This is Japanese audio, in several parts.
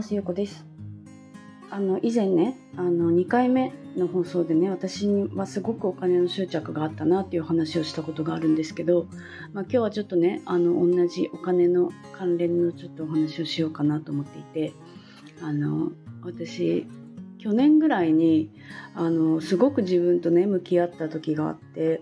ますゆうこです。あの以前ねあの2回目の放送でね私にはすごくお金の執着があったなっていう話をしたことがあるんですけど、まあ、今日はちょっとねあの同じお金の関連のちょっとお話をしようかなと思っていてあの私去年ぐらいにあのすごく自分とね向き合った時があって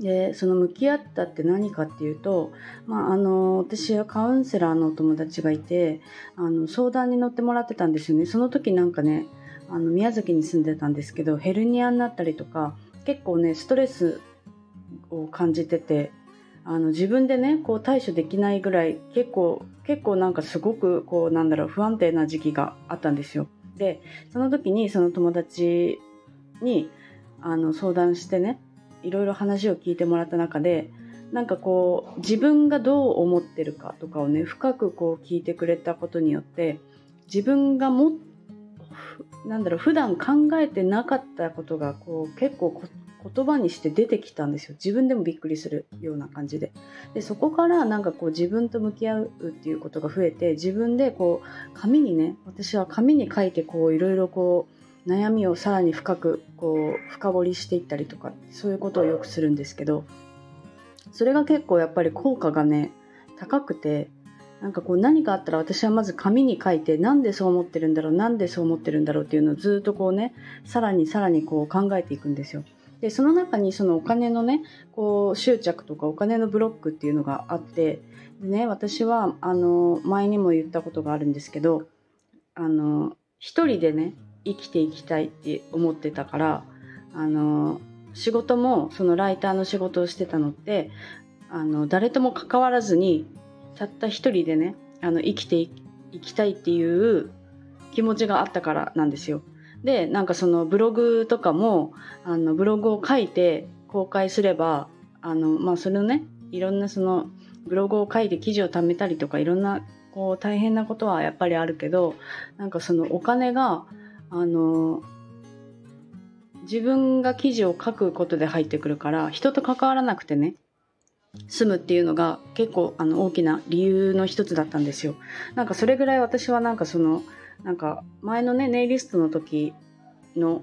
でその向き合ったって何かっていうと、まあ、あの私はカウンセラーのお友達がいてあの相談に乗ってもらってたんですよねその時なんかねあの宮崎に住んでたんですけどヘルニアになったりとか結構ねストレスを感じててあの自分でねこう対処できないぐらい結構結構なんかすごくこうなんだろう不安定な時期があったんですよ。でその時にその友達にあの相談してねいろいろ話を聞いてもらった中でなんかこう自分がどう思ってるかとかをね深くこう聞いてくれたことによって自分がもなんだろう普段考えてなかったことがこう結構言葉にして出てきたんですよ。自分でもびっくりするような感じで。でそこからなんかこう自分と向き合うっていうことが増えて自分でこう紙にね私は紙に書いてこういろいろこう悩みをさらに深くこう深掘りしていったりとかそういうことをよくするんですけどそれが結構やっぱり効果がね高くてなんかこう何かあったら私はまず紙に書いてなんでそう思ってるんだろうなんでそう思ってるんだろうっていうのをずっとこうねさらにさらにこう考えていくんですよ。でその中にそのお金のねこう執着とかお金のブロックっていうのがあってでね私はあの前にも言ったことがあるんですけどあの一人でね生きていきたいって思ってたからあの仕事もそのライターの仕事をしてたのってあの誰とも関わらずにたった一人でねあの生きていきたいっていう気持ちがあったからなんですよ。でなんかそのブログとかもあのブログを書いて公開すればあの、まあ、それをねいろんなそのブログを書いて記事を貯めたりとかいろんなこう大変なことはやっぱりあるけどなんかそのお金があの自分が記事を書くことで入ってくるから人と関わらなくてね住むっていうのが結構あの大きな理由の一つだったんですよ。なんかそれぐらい私はなんかそのなんか前のねネイリストの時の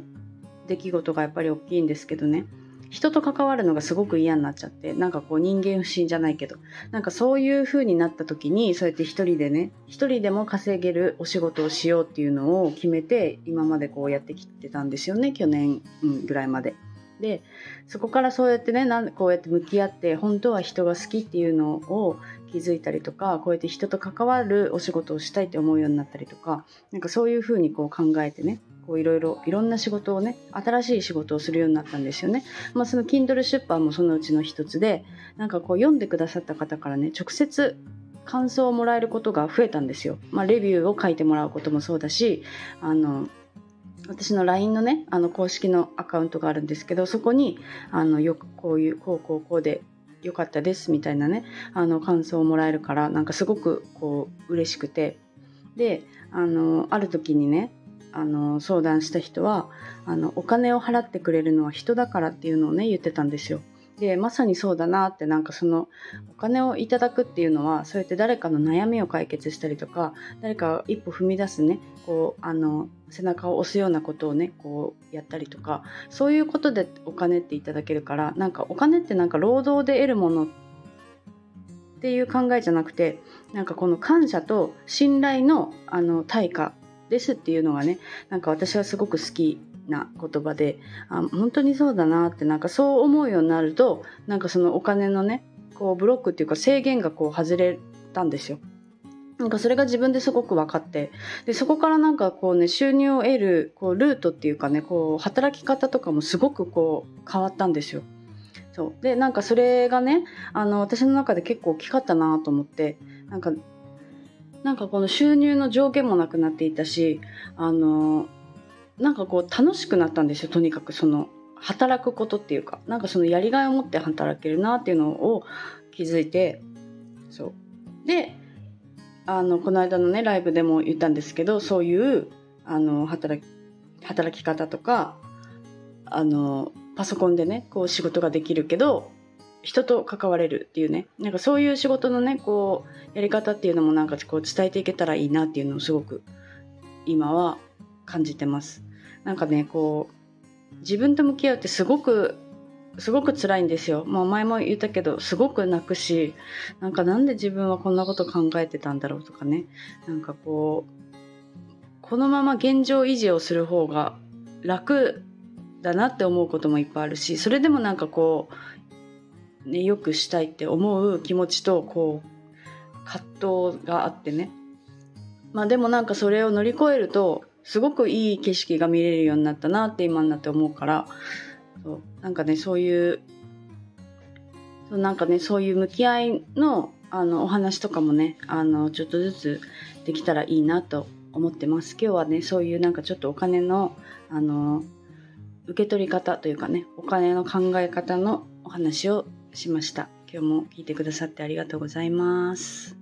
出来事がやっぱり大きいんですけどね人と関わるのがすごく嫌になっちゃってなんかこう人間不信じゃないけどなんかそういう風になった時にそうやって一人でね一人でも稼げるお仕事をしようっていうのを決めて今までこうやってきてたんですよね去年、ぐらいまで。でそこからそうやってねなんこうやって向き合って本当は人が好きっていうのを気づいたりとかこうやって人と関わるお仕事をしたいって思うようになったりとかなんかそういう風にこう考えてねこういろいろいろんな仕事をね新しい仕事をするようになったんですよね。まあ、その Kindle 出版もそのうちの一つでなんかこう読んでくださった方からね直接感想をもらえることが増えたんですよ。まあ、レビューを書いてもらうこともそうだしあの私の LINE のねあの公式のアカウントがあるんですけどそこにあのよくこういうこうこうこうで良かったですみたいなねあの感想をもらえるからなんかすごくこう嬉しくてであのある時にねあの相談した人はあのお金を払ってくれるのは人だからっていうのをね言ってたんですよ。でまさにそうだなってなんかそのお金をいただくっていうのはそうやって誰かの悩みを解決したりとか誰か一歩踏み出すねこうあの背中を押すようなことをねこうやったりとかそういうことでお金っていただけるからなんかお金ってなんか労働で得るものっていう考えじゃなくてなんかこの感謝と信頼のあの対価ですっていうのがねなんか私はすごく好きな言葉であ本当にそうだなってなんかそう思うようになるとなんかそのお金のねこうブロックっていうか制限がこう外れたんですよ。なんかそれが自分ですごく分かってでそこからなんかこうね収入を得るこうルートっていうかねこう働き方とかもすごくこう変わったんですよ。そうでなんかそれがねあの私の中で結構大きかったなと思ってなんかなんかこの収入の上限もなくなっていたしあのなんかこう楽しくなったんですよとにかく。その働くことっていうか。なんかそのやりがいを持って働けるなっていうのを気づいて。そう。であのこの間のねライブでも言ったんですけどそういうあの働き働き方とかあのパソコンでねこう仕事ができるけど人と関われるっていうねなんかそういう仕事のねこうやり方っていうのもなんかこう伝えていけたらいいなっていうのをすごく今は感じてますなんかねこう自分と向き合うってすごくすごく辛いんですよ。まあ前も言ったけど、すごく泣くし、なんかなんで自分はこんなこと考えてたんだろうとかね。なんかこう、このまま現状維持をする方が楽だなって思うこともいっぱいあるし、それでもなんかこう、ね、よくしたいって思う気持ちと、こう、葛藤があってね。まあでもなんかそれを乗り越えると、すごくいい景色が見れるようになったなって今になって思うから、そうなんかねそういうそうなんかねそういう向き合いのあのお話とかもねあのちょっとずつできたらいいなと思ってます今日はねそういうなんかちょっとお金のあの受け取り方というかねお金の考え方のお話をしました。今日も聞いてくださってありがとうございます。